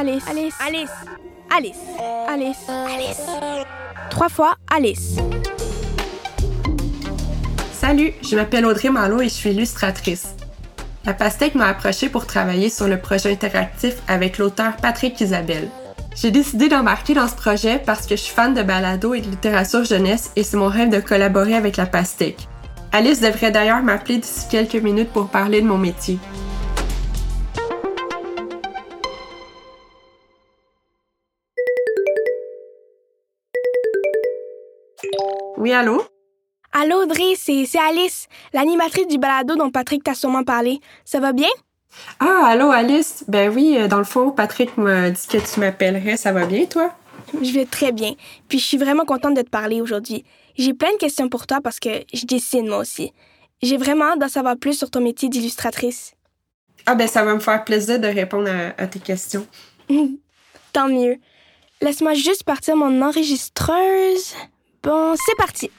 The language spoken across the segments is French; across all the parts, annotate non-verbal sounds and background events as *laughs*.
Alice. Alice. Alice. Alice. Alice. Alice. Trois fois Alice. Salut, je m'appelle Audrey Malo et je suis illustratrice. La Pastèque m'a approchée pour travailler sur le projet interactif avec l'auteur Patrick Isabelle. J'ai décidé d'embarquer dans ce projet parce que je suis fan de balado et de littérature jeunesse et c'est mon rêve de collaborer avec la Pastèque. Alice devrait d'ailleurs m'appeler d'ici quelques minutes pour parler de mon métier. Oui, allô? Allô, Audrey, c'est Alice, l'animatrice du balado dont Patrick t'a sûrement parlé. Ça va bien? Ah, allô, Alice? Ben oui, euh, dans le fond, Patrick m'a dit que tu m'appellerais. Ça va bien, toi? Je vais très bien. Puis je suis vraiment contente de te parler aujourd'hui. J'ai plein de questions pour toi parce que je dessine moi aussi. J'ai vraiment hâte d'en savoir plus sur ton métier d'illustratrice. Ah, ben ça va me faire plaisir de répondre à, à tes questions. *laughs* Tant mieux. Laisse-moi juste partir mon enregistreuse. Bon, c'est parti.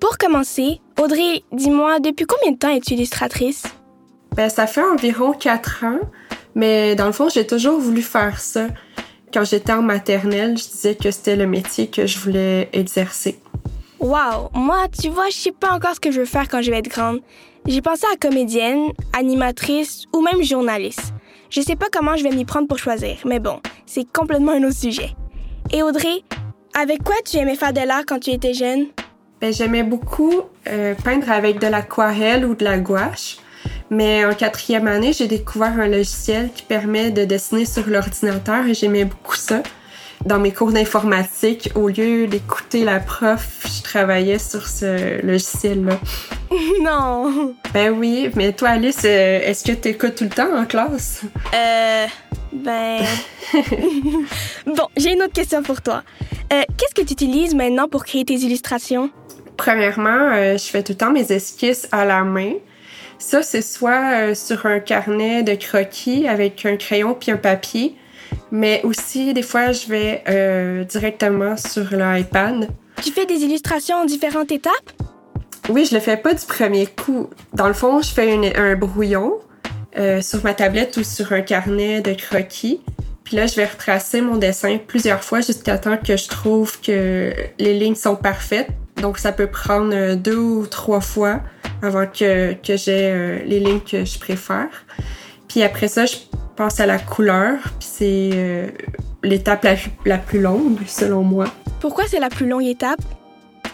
Pour commencer, Audrey, dis-moi, depuis combien de temps es-tu illustratrice? Ben, ça fait environ quatre ans, mais dans le fond, j'ai toujours voulu faire ça. Quand j'étais en maternelle, je disais que c'était le métier que je voulais exercer. Wow, moi, tu vois, je sais pas encore ce que je veux faire quand je vais être grande. J'ai pensé à comédienne, animatrice ou même journaliste. Je sais pas comment je vais m'y prendre pour choisir, mais bon, c'est complètement un autre sujet. Et Audrey, avec quoi tu aimais faire de l'art quand tu étais jeune? Ben, j'aimais beaucoup euh, peindre avec de l'aquarelle ou de la gouache. Mais en quatrième année, j'ai découvert un logiciel qui permet de dessiner sur l'ordinateur et j'aimais beaucoup ça. Dans mes cours d'informatique, au lieu d'écouter la prof, je travaillais sur ce logiciel-là. *laughs* non. Ben oui, mais toi, Alice, euh, est-ce que tu écoutes tout le temps en classe? Euh. Ben. *laughs* bon, j'ai une autre question pour toi. Euh, Qu'est-ce que tu utilises maintenant pour créer tes illustrations? Premièrement, euh, je fais tout le temps mes esquisses à la main. Ça, c'est soit euh, sur un carnet de croquis avec un crayon puis un papier, mais aussi des fois, je vais euh, directement sur l'iPad. Tu fais des illustrations en différentes étapes? Oui, je le fais pas du premier coup. Dans le fond, je fais une- un brouillon euh, sur ma tablette ou sur un carnet de croquis. Puis là, je vais retracer mon dessin plusieurs fois jusqu'à temps que je trouve que les lignes sont parfaites. Donc, ça peut prendre euh, deux ou trois fois avant que, que j'ai euh, les lignes que je préfère. Puis après ça, je passe à la couleur. Puis c'est euh, l'étape la, la plus longue, selon moi. Pourquoi c'est la plus longue étape?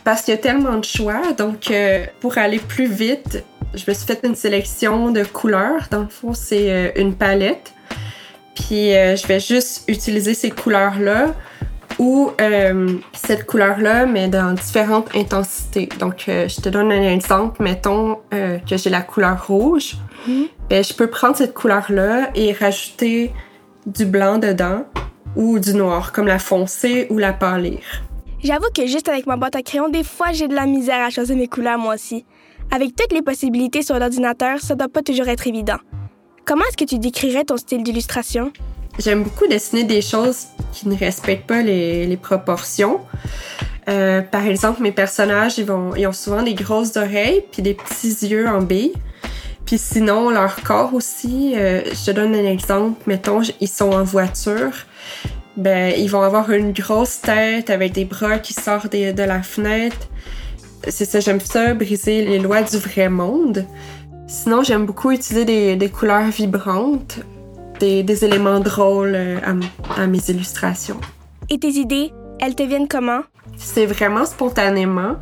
Parce qu'il y a tellement de choix. Donc, euh, pour aller plus vite, je me suis fait une sélection de couleurs. Dans le fond, c'est euh, une palette. Puis, euh, je vais juste utiliser ces couleurs-là ou euh, cette couleur-là, mais dans différentes intensités. Donc, euh, je te donne un exemple. Mettons que j'ai la couleur rouge. Ben, je peux prendre cette couleur-là et rajouter du blanc dedans ou du noir, comme la foncée ou la pâlir. J'avoue que juste avec ma boîte à crayons, des fois, j'ai de la misère à choisir mes couleurs, moi aussi. Avec toutes les possibilités sur l'ordinateur, ça doit pas toujours être évident. Comment est-ce que tu décrirais ton style d'illustration? J'aime beaucoup dessiner des choses qui ne respectent pas les, proportions. Euh, par exemple, mes personnages, ils, ont souvent des grosses oreilles puis des petits yeux en billes. Puis sinon, leur corps aussi, euh, je te donne un exemple. Mettons, ils sont en voiture. Ben, ils vont avoir une grosse tête avec des bras qui sortent de la fenêtre. C'est ça, j'aime ça, briser les lois du vrai monde. Sinon, j'aime beaucoup utiliser des, des couleurs vibrantes, des, des éléments drôles euh, à mes illustrations. Et tes idées, elles te viennent comment? C'est vraiment spontanément.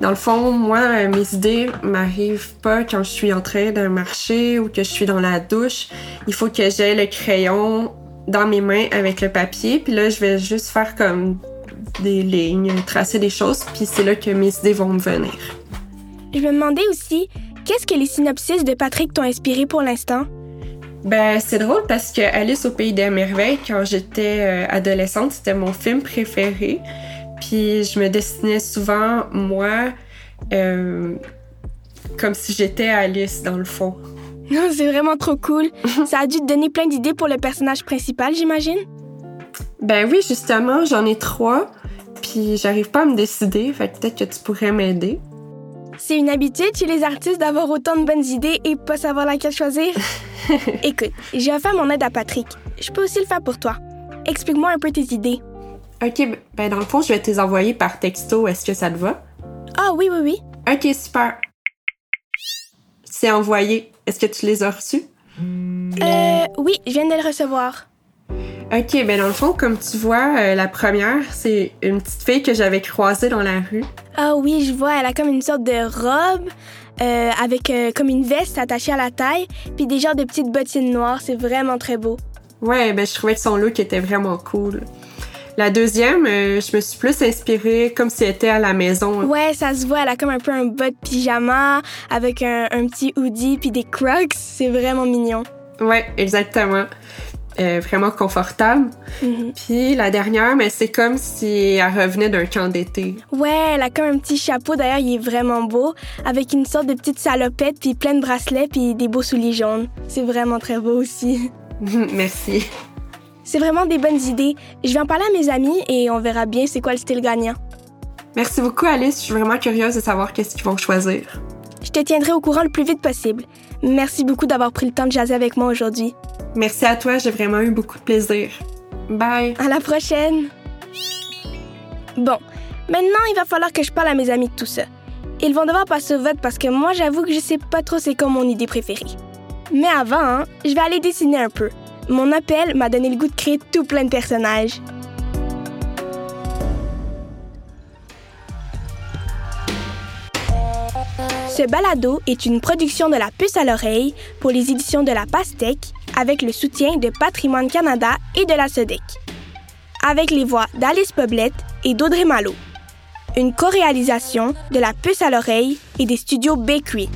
Dans le fond, moi, euh, mes idées m'arrivent pas quand je suis en train de marcher ou que je suis dans la douche. Il faut que j'aie le crayon dans mes mains avec le papier, puis là, je vais juste faire comme des lignes, tracer des choses, puis c'est là que mes idées vont me venir. Je me demandais aussi, qu'est-ce que les synopsis de Patrick t'ont inspiré pour l'instant? Ben, c'est drôle parce que Alice au pays des merveilles, quand j'étais euh, adolescente, c'était mon film préféré. Puis je me dessinais souvent, moi, euh, comme si j'étais Alice dans le fond. *laughs* Non, c'est vraiment trop cool. Ça a dû te donner plein d'idées pour le personnage principal, j'imagine? Ben oui, justement, j'en ai trois. Puis j'arrive pas à me décider, fait que peut-être que tu pourrais m'aider. C'est une habitude chez les artistes d'avoir autant de bonnes idées et pas savoir laquelle choisir. *laughs* Écoute, j'ai offert mon aide à Patrick. Je peux aussi le faire pour toi. Explique-moi un peu tes idées. OK, ben dans le fond, je vais te les envoyer par texto. Est-ce que ça te va? Ah oui, oui, oui. OK, super. C'est envoyé. Est-ce que tu les as reçus? Euh, oui, je viens de le recevoir. OK, ben dans le fond, comme tu vois, euh, la première, c'est une petite fille que j'avais croisée dans la rue. Ah oui, je vois, elle a comme une sorte de robe euh, avec euh, comme une veste attachée à la taille, puis des genres de petites bottines noires. C'est vraiment très beau. Ouais, ben je trouvais que son look était vraiment cool. La deuxième, je me suis plus inspirée comme si elle était à la maison. Ouais, ça se voit, elle a comme un peu un bas de pyjama avec un, un petit hoodie puis des crocs. C'est vraiment mignon. Ouais, exactement. Euh, vraiment confortable. Mhm. Puis la dernière, mais c'est comme si elle revenait d'un camp d'été. Ouais, elle a comme un petit chapeau, d'ailleurs, il est vraiment beau, avec une sorte de petite salopette, puis plein de bracelets, puis des beaux souliers jaunes. C'est vraiment très beau aussi. *laughs* Merci. C'est vraiment des bonnes idées. Je vais en parler à mes amis et on verra bien c'est quoi le style gagnant. Merci beaucoup, Alice. Je suis vraiment curieuse de savoir qu'est-ce qu'ils vont choisir. Je te tiendrai au courant le plus vite possible. Merci beaucoup d'avoir pris le temps de jaser avec moi aujourd'hui. Merci à toi, j'ai vraiment eu beaucoup de plaisir. Bye. À la prochaine! Bon, maintenant il va falloir que je parle à mes amis de tout ça. Ils vont devoir passer au vote parce que moi j'avoue que je sais pas trop c'est quoi mon idée préférée. Mais avant, hein, je vais aller dessiner un peu. Mon appel m'a donné le goût de créer tout plein de personnages. Ce balado est une production de la puce à l'oreille pour les éditions de la Pastèque avec le soutien de Patrimoine Canada et de la SODEC. Avec les voix d'Alice Poblette et d'Audrey Malo. Une co-réalisation de la puce à l'oreille et des studios Bakery.